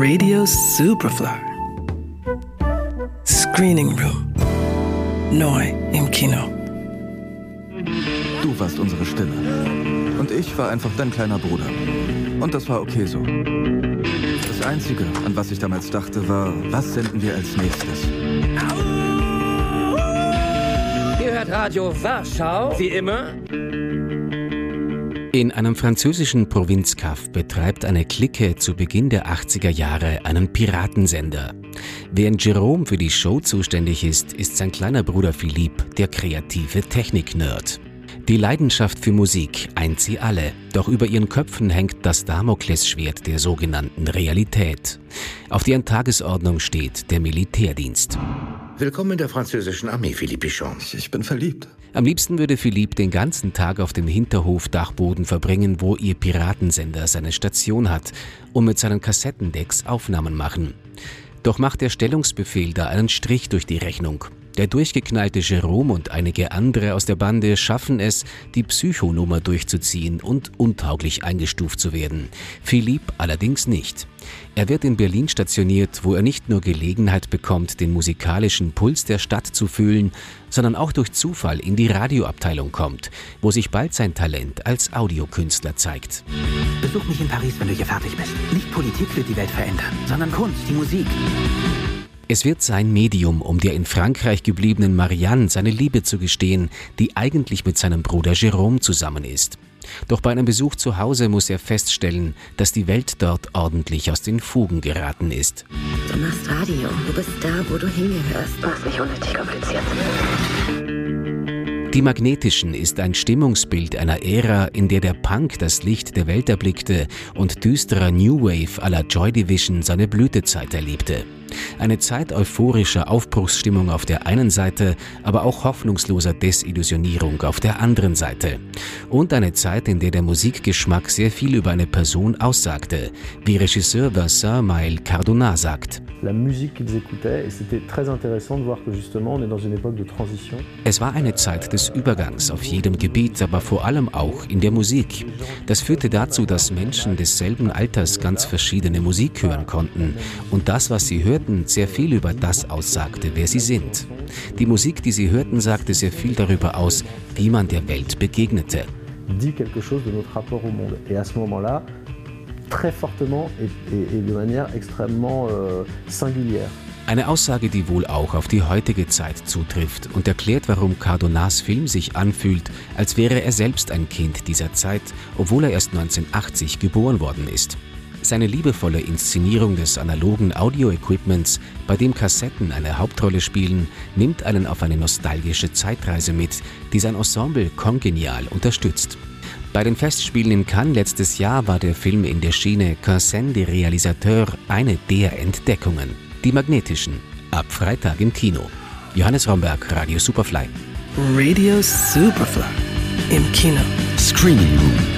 Radio Superfly. Screening Room. Neu im Kino. Du warst unsere Stimme. Und ich war einfach dein kleiner Bruder. Und das war okay so. Das Einzige, an was ich damals dachte, war, was senden wir als nächstes? Ihr hört Radio Warschau, wie immer. In einem französischen Provinzkaff betreibt eine Clique zu Beginn der 80er Jahre einen Piratensender. Während Jerome für die Show zuständig ist, ist sein kleiner Bruder Philippe der kreative Technik-Nerd. Die Leidenschaft für Musik eint sie alle, doch über ihren Köpfen hängt das Damoklesschwert der sogenannten Realität, auf deren Tagesordnung steht der Militärdienst. Willkommen in der französischen Armee, Philippe Pichon. Ich bin verliebt. Am liebsten würde Philippe den ganzen Tag auf dem Hinterhofdachboden verbringen, wo ihr Piratensender seine Station hat, und mit seinen Kassettendecks Aufnahmen machen. Doch macht der Stellungsbefehl da einen Strich durch die Rechnung. Der durchgeknallte Jerome und einige andere aus der Bande schaffen es, die Psychonummer durchzuziehen und untauglich eingestuft zu werden. Philipp allerdings nicht. Er wird in Berlin stationiert, wo er nicht nur Gelegenheit bekommt, den musikalischen Puls der Stadt zu fühlen, sondern auch durch Zufall in die Radioabteilung kommt, wo sich bald sein Talent als Audiokünstler zeigt. Besuch mich in Paris, wenn du hier fertig bist. Nicht Politik wird die Welt verändern, sondern Kunst, die Musik. Es wird sein Medium, um der in Frankreich gebliebenen Marianne seine Liebe zu gestehen, die eigentlich mit seinem Bruder Jérôme zusammen ist. Doch bei einem Besuch zu Hause muss er feststellen, dass die Welt dort ordentlich aus den Fugen geraten ist. Du machst Radio, du bist da, wo du hingehörst. Mach's nicht unnötig kompliziert. Die Magnetischen ist ein Stimmungsbild einer Ära, in der der Punk das Licht der Welt erblickte und düsterer New Wave à la Joy Division seine Blütezeit erlebte. Eine Zeit euphorischer Aufbruchsstimmung auf der einen Seite, aber auch hoffnungsloser Desillusionierung auf der anderen Seite. Und eine Zeit, in der der Musikgeschmack sehr viel über eine Person aussagte, wie Regisseur Vincent Mael Cardona sagt. Es war eine Zeit des Übergangs auf jedem Gebiet, aber vor allem auch in der Musik. Das führte dazu, dass Menschen desselben Alters ganz verschiedene Musik hören konnten und das, was sie hörten, sehr viel über das aussagte, wer sie sind. Die Musik, die sie hörten, sagte sehr viel darüber aus, wie man der Welt begegnete. Dit quelque chose de notre rapport au monde. Et à ce moment-là, très fortement et, et, et de manière extrêmement euh, singulière. Eine Aussage, die wohl auch auf die heutige Zeit zutrifft und erklärt, warum Cardonas Film sich anfühlt, als wäre er selbst ein Kind dieser Zeit, obwohl er erst 1980 geboren worden ist. Seine liebevolle Inszenierung des analogen Audio-Equipments, bei dem Kassetten eine Hauptrolle spielen, nimmt einen auf eine nostalgische Zeitreise mit, die sein Ensemble kongenial unterstützt. Bei den Festspielen in Cannes letztes Jahr war der Film in der Schiene Quinzaine des Réalisateurs eine der Entdeckungen. Die Magnetischen. Ab Freitag im Kino. Johannes Romberg, Radio Superfly. Radio Superfly. Im Kino. Screening Room.